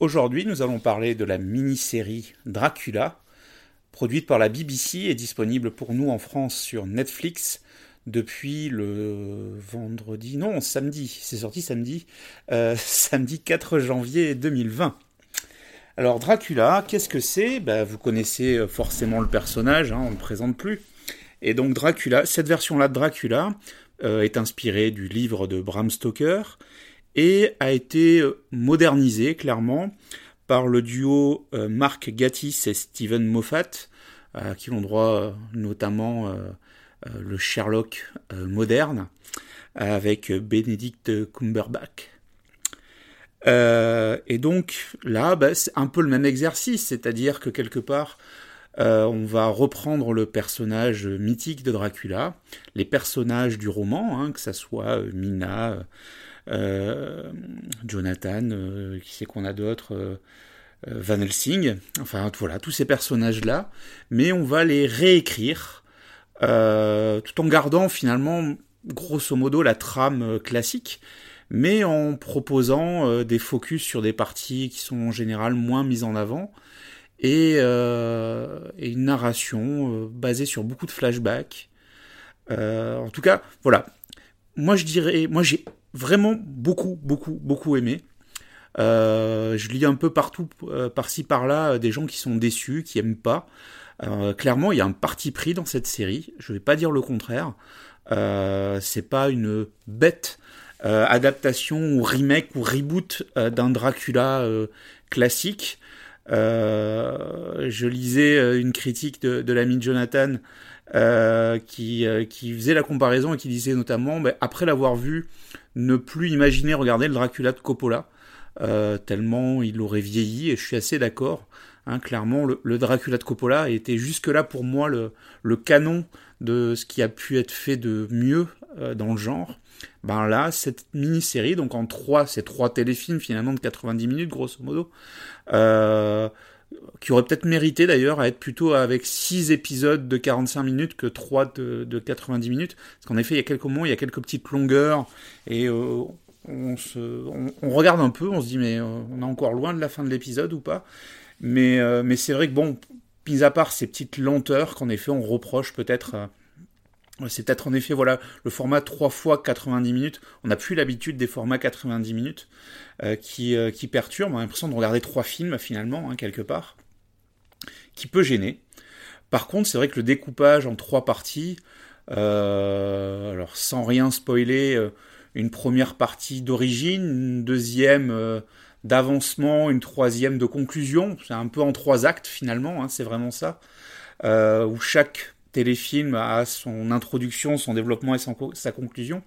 Aujourd'hui, nous allons parler de la mini-série Dracula, produite par la BBC et disponible pour nous en France sur Netflix depuis le vendredi, non, samedi, c'est sorti samedi, euh, samedi 4 janvier 2020. Alors Dracula, qu'est-ce que c'est? Ben, Vous connaissez euh, forcément le personnage, hein, on ne le présente plus. Et donc Dracula, cette version-là de Dracula euh, est inspirée du livre de Bram Stoker et a été euh, modernisé clairement par le duo euh, Mark Gatiss et Steven Moffat, euh, qui ont droit notamment le Sherlock moderne, avec Benedict Cumberbatch. et donc là, bah, c'est un peu le même exercice, c'est-à-dire que quelque part, on va reprendre le personnage mythique de Dracula, les personnages du roman, hein, que ça soit Mina, euh, Jonathan, euh, qui sait qu'on a d'autres, euh, Van Helsing, enfin voilà, tous ces personnages-là, mais on va les réécrire tout en gardant finalement grosso modo la trame classique, mais en proposant des focus sur des parties qui sont en général moins mises en avant et une narration basée sur beaucoup de flashbacks. en tout cas, voilà. Moi je dirais, moi j'ai vraiment beaucoup, beaucoup, beaucoup aimé. Euh, je lis un peu partout, euh, par-ci par-là, des gens qui sont déçus, qui aiment pas. Euh, clairement, il y a un parti pris dans cette série. Je vais pas dire le contraire. c'est pas une bête adaptation ou remake ou reboot d'un Dracula classique. je lisais une critique de, de l'ami Jonathan qui, qui faisait la comparaison et qui disait notamment, ben, après l'avoir vu ne plus imaginer regarder le Dracula de Coppola, euh, tellement il aurait vieilli, et je suis assez d'accord. Hein, clairement, le, Dracula de Coppola était jusque-là pour moi le, le, canon de ce qui a pu être fait de mieux euh, dans le genre. Ben là, cette mini-série, donc en trois, ces trois téléfilms finalement de 90 minutes grosso modo, euh, qui aurait peut-être mérité d'ailleurs à être plutôt avec 6 épisodes de 45 minutes que 3 de, de 90 minutes. Parce qu'en effet, il y a quelques moments, il y a quelques petites longueurs, et euh, on, se, on, regarde un peu, on se dit, mais euh, on est encore loin de la fin de l'épisode ou pas. Mais, euh, mais c'est vrai que, bon, mis à part ces petites lenteurs qu'en effet on reproche peut-être c'est peut-être en effet voilà le format 3 fois 90 minutes. On n'a plus l'habitude des formats 90 minutes euh, qui, euh, qui perturbent. On a l'impression de regarder trois films finalement, hein, quelque part, qui peut gêner. Par contre, c'est vrai que le découpage en trois parties, euh, alors sans rien spoiler, une première partie d'origine, une deuxième d'avancement, une troisième de conclusion. C'est un peu en trois actes finalement, hein, c'est vraiment ça. où chaque téléfilm a son introduction, son développement et sa conclusion.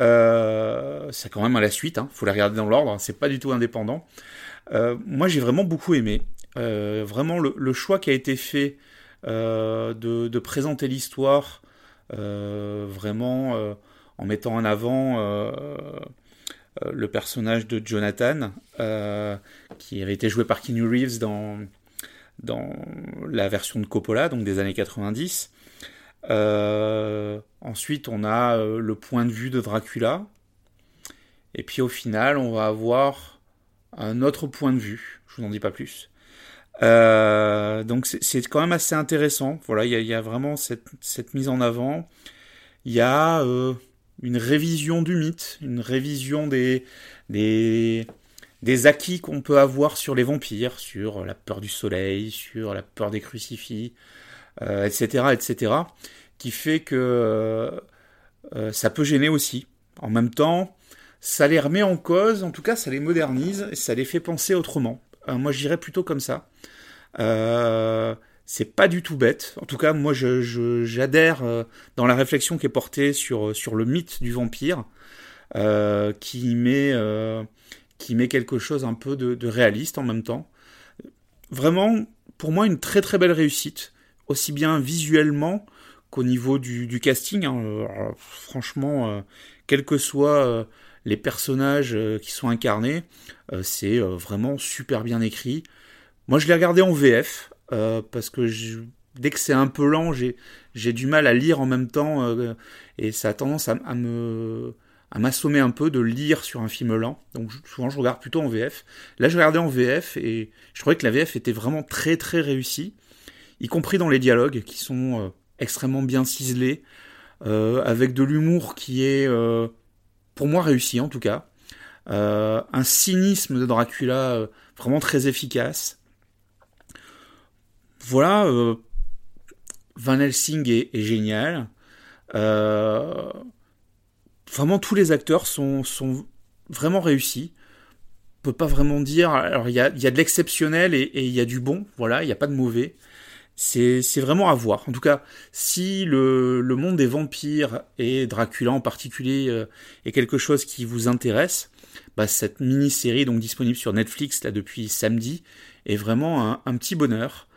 Euh, c'est quand même à la suite, hein, faut la regarder dans l'ordre, c'est pas du tout indépendant. Euh, moi j'ai vraiment beaucoup aimé. Euh, vraiment le, choix qui a été fait de, de, présenter l'histoire vraiment en mettant en avant le personnage de Jonathan, qui avait été joué par Keanu Reeves dans dans la version de Coppola, donc des années 90. Euh, ensuite, on a euh, le point de vue de Dracula. Et puis au final, on va avoir un autre point de vue. Je vous en dis pas plus. Euh, donc c'est quand même assez intéressant. Voilà, il y, a, vraiment cette, mise en avant. Il y a une révision du mythe, une révision des, des, des acquis qu'on peut avoir sur les vampires, sur la peur du soleil, sur la peur des crucifix, etc., euh, etc., qui fait que euh, euh, ça peut gêner aussi. En même temps, ça les remet en cause, en tout cas, ça les modernise, et ça les fait penser autrement. moi, j'irais plutôt comme ça. c'est pas du tout bête. En tout cas, moi, j'adhère dans la réflexion qui est portée sur, sur le mythe du vampire, qui met qui met quelque chose un peu de, réaliste en même temps. Vraiment, pour moi, une très très belle réussite, aussi bien visuellement qu'au niveau du, casting. Hein. Euh, franchement, euh, quels que soient euh, les personnages qui sont incarnés, c'est vraiment super bien écrit. Moi, je l'ai regardé en VF parce que dès que c'est un peu lent, j'ai du mal à lire en même temps et ça a tendance à, me à m'assommer un peu de lire sur un film lent. Donc souvent je regarde plutôt en VF. Là je regardais en VF et je trouvais que la VF était vraiment très très réussie, y compris dans les dialogues qui sont euh, extrêmement bien ciselés, euh, avec de l'humour qui est euh, pour moi réussi en tout cas. un cynisme de Dracula vraiment très efficace. Voilà, Van Helsing est, est génial. Vraiment tous les acteurs sont, sont vraiment réussis. On peut pas vraiment dire. Alors il y a, y a de l'exceptionnel et il y a du bon. Voilà, il n'y a pas de mauvais. C'est, vraiment à voir. En tout cas, si le, le monde des vampires et Dracula en particulier euh, est quelque chose qui vous intéresse, bah, cette mini-série donc disponible sur Netflix là depuis samedi est vraiment un, un petit bonheur.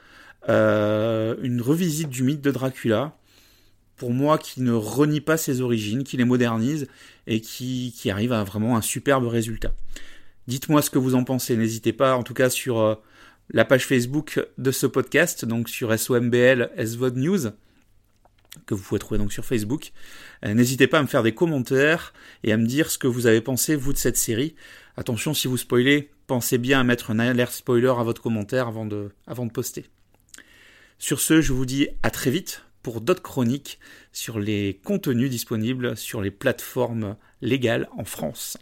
Euh, une revisite du mythe de Dracula pour moi, qui ne renie pas ses origines, qui les modernise et qui, arrive à vraiment un superbe résultat. Dites-moi ce que vous en pensez, n'hésitez pas, en tout cas sur euh, la page Facebook de ce podcast, donc sur SOMBL SVOD News, que vous pouvez trouver donc sur Facebook. Euh, n'hésitez pas à me faire des commentaires et à me dire ce que vous avez pensé, vous, de cette série. Attention, si vous spoilez, pensez bien à mettre un alerte spoiler à votre commentaire avant de poster. Sur ce, je vous dis à très vite pour d'autres chroniques sur les contenus disponibles sur les plateformes légales en France.